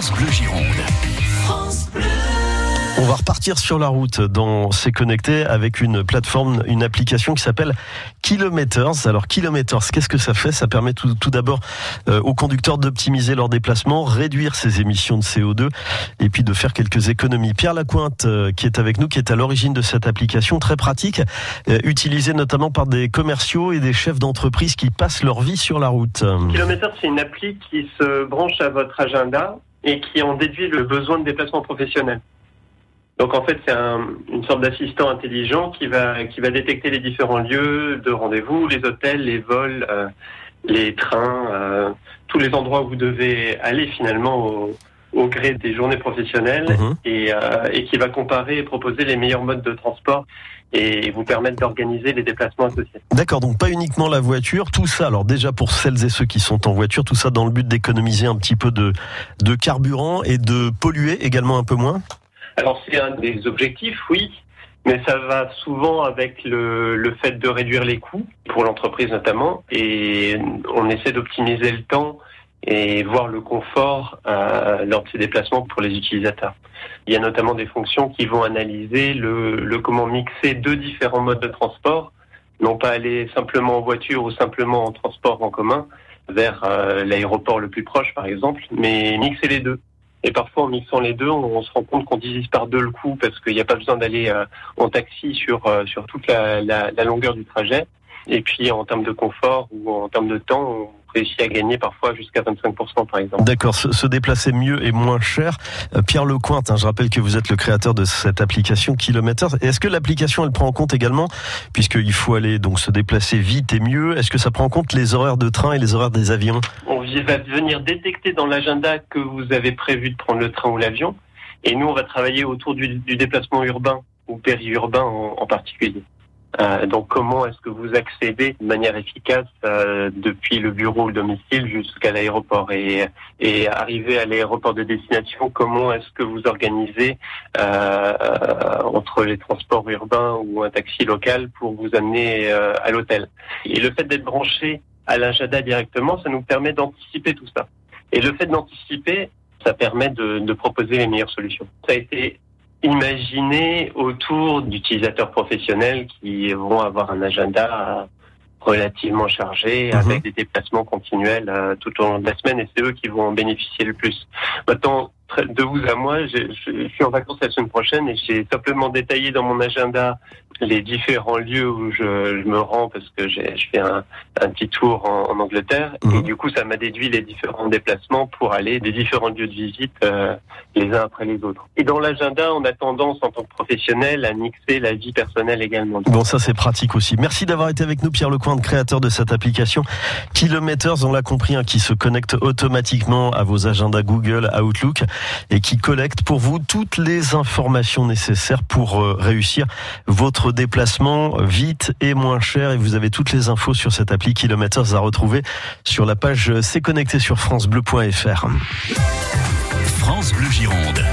France Bleu Gironde. On va repartir sur la route dans C'est connecté avec une plateforme, une application qui s'appelle Kilometers. Alors Kilometers, qu'est-ce que ça fait? Ça permet tout, tout d'abord euh, aux conducteurs d'optimiser leur déplacement, réduire ses émissions de CO2 et puis de faire quelques économies. Pierre Lacointe euh, qui est avec nous, qui est à l'origine de cette application très pratique, euh, utilisée notamment par des commerciaux et des chefs d'entreprise qui passent leur vie sur la route. Kilometers, c'est une appli qui se branche à votre agenda et qui en déduit le besoin de déplacement professionnel. Donc en fait, c'est un, une sorte d'assistant intelligent qui va qui va détecter les différents lieux de rendez-vous, les hôtels, les vols, euh, les trains, euh, tous les endroits où vous devez aller finalement au gré des journées professionnelles Mhm. et, euh, et qui va comparer et proposer les meilleurs modes de transport et vous permettre d'organiser les déplacements associés. D'accord, donc pas uniquement la voiture, tout ça, alors déjà pour celles et ceux qui sont en voiture, tout ça dans le but d'économiser un petit peu de, de carburant et de polluer également un peu moins? Alors c'est un des objectifs, oui, mais ça va souvent avec le, le fait de réduire les coûts pour l'entreprise notamment, et on essaie d'optimiser le temps et voir le confort euh, lors de ces déplacements pour les utilisateurs. Il y a notamment des fonctions qui vont analyser le, le comment mixer deux différents modes de transport, non pas aller simplement en voiture ou simplement en transport en commun vers euh, l'aéroport le plus proche par exemple, mais mixer les deux. Et parfois, en mixant les deux, on, se rend compte qu'on divise par deux le coût parce qu'il n'y a pas besoin d'aller euh, en taxi sur, euh, sur toute la, la, la longueur du trajet. Et puis, en termes de confort ou en termes de temps, réussit à gagner parfois jusqu'à 25% par exemple. D'accord, se, se déplacer mieux et moins cher. Euh, Pierre Lecointe, hein, je rappelle que vous êtes le créateur de cette application Kilometers. Et Est-ce que l'application, elle prend en compte également, puisqu'il faut aller donc se déplacer vite et mieux, est-ce que ça prend en compte les horaires de train et les horaires des avions? On va venir détecter dans l'agenda que vous avez prévu de prendre le train ou l'avion. Et nous, on va travailler autour du, du déplacement urbain ou périurbain en, en particulier. Euh, donc, comment est-ce que vous accédez de manière efficace euh, depuis le bureau ou le domicile jusqu'à l'aéroport? Et, et arriver à l'aéroport de destination, comment est-ce que vous organisez euh, euh, entre les transports urbains ou un taxi local pour vous amener euh, à l'hôtel? Et le fait d'être branché à l'agenda directement, ça nous permet d'anticiper tout ça. Et le fait d'anticiper, ça permet de, de proposer les meilleures solutions. Ça a été imaginé autour d'utilisateurs professionnels qui vont avoir un agenda relativement chargé Mhm. avec des déplacements continuels euh, tout au long de la semaine et c'est eux qui vont en bénéficier le plus. Maintenant, de vous à moi, je, je- je suis en vacances la semaine prochaine et j'ai simplement détaillé dans mon agenda les différents lieux où je, je me rends parce que je fais un, un petit tour en, en Angleterre et Mhm. du coup ça m'a déduit les différents déplacements pour aller des différents lieux de visite euh, les uns après les autres. Et dans l'agenda, on a tendance en tant que professionnel à mixer la vie personnelle également. Bon, ça c'est pratique aussi. Merci d'avoir été avec nous, Pierre Lecointe, créateur de cette application Kilometers, on l'a compris, hein, qui se connecte automatiquement à vos agendas Google, Outlook, et qui collecte pour vous toutes les informations nécessaires pour euh, réussir votre déplacement vite et moins cher. Et vous avez toutes les infos sur cette appli Kilometers à retrouver sur la page C'est connecté sur francebleu.fr. France Bleu Gironde.